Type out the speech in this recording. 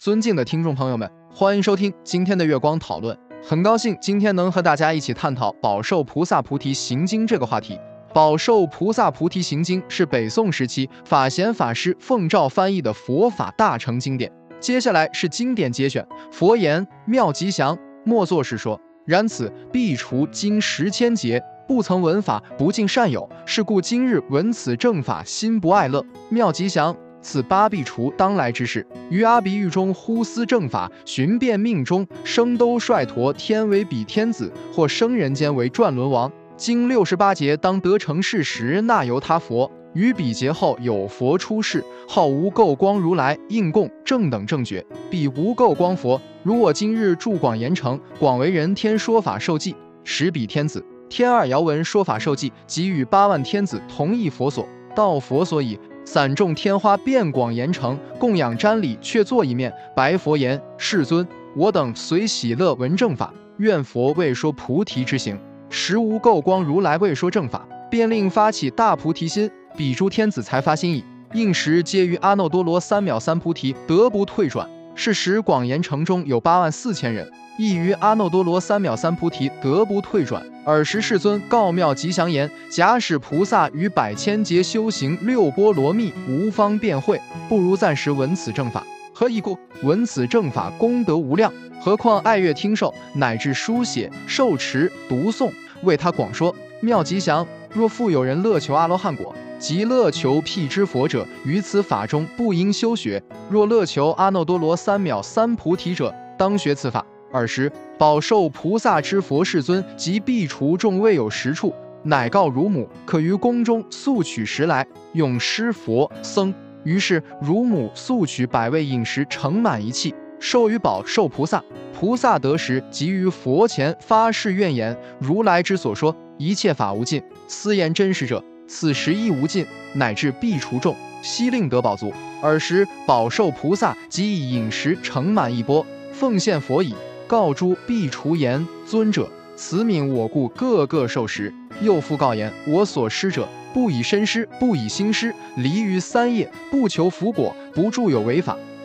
尊敬的听众朋友们，欢迎收听今天的月光讨论。很高兴今天能和大家一起探讨《宝寿菩萨菩提行经》这个话题。《宝寿菩萨菩提行经》是北宋时期法贤法师奉诏翻译的佛法大成经典。接下来是经典节选，佛言：妙吉祥，莫作是说。然此必除经十千劫，不曾闻法，不尽善友。是故今日闻此正法，心不爱乐。妙吉祥。此八必除当来之事，于阿鼻狱中呼思正法，寻遍命中，生都率陀天为比天子，或生人间为转轮王。经六十八劫当得成事时，那由他佛。于彼劫后有佛出世，号无垢光如来，应供正等正觉，彼无垢光佛。如我今日住广严城，广为人天说法受记，使彼天子天二遥闻说法受记，即与八万天子同一佛所，到佛所以。散众天花遍广严城，供养瞻礼，却坐一面，白佛言：“世尊，我等随喜乐闻正法，愿佛未说菩提之行。时无垢光如来未说正法，便令发起大菩提心。彼诸天子才发心意，应时皆于阿耨多罗三藐三菩提得不退转。是时广严城中有八万四千人。”亦于阿耨多罗三藐三菩提得不退转。尔时世尊告妙吉祥言：假使菩萨于百千劫修行六波罗蜜，无方便会，不如暂时闻此正法。何以故？闻此正法功德无量，何况爱乐听受，乃至书写、受持、读诵，为他广说。妙吉祥。若复有人乐求阿罗汉果，即乐求辟支佛者，于此法中不应修学；若乐求阿耨多罗三藐三菩提者，当学此法。尔时，饱受菩萨之佛世尊及毕除众未有食处，乃告乳母，可于宫中速取食来，用施佛僧。于是乳母速取百味饮食，盛满一器，授于宝受菩萨。菩萨得时，即于佛前发誓愿言：如来之所说一切法无尽，思言真实者，此时亦无尽，乃至必除众，悉令得宝足。尔时饱受菩萨即以饮食盛满一钵，奉献佛已。告诸必除言尊者，此悯我故，个个受食。又复告言：我所施者，不以身施，不以心施，离于三业，不求福果，不著有为法。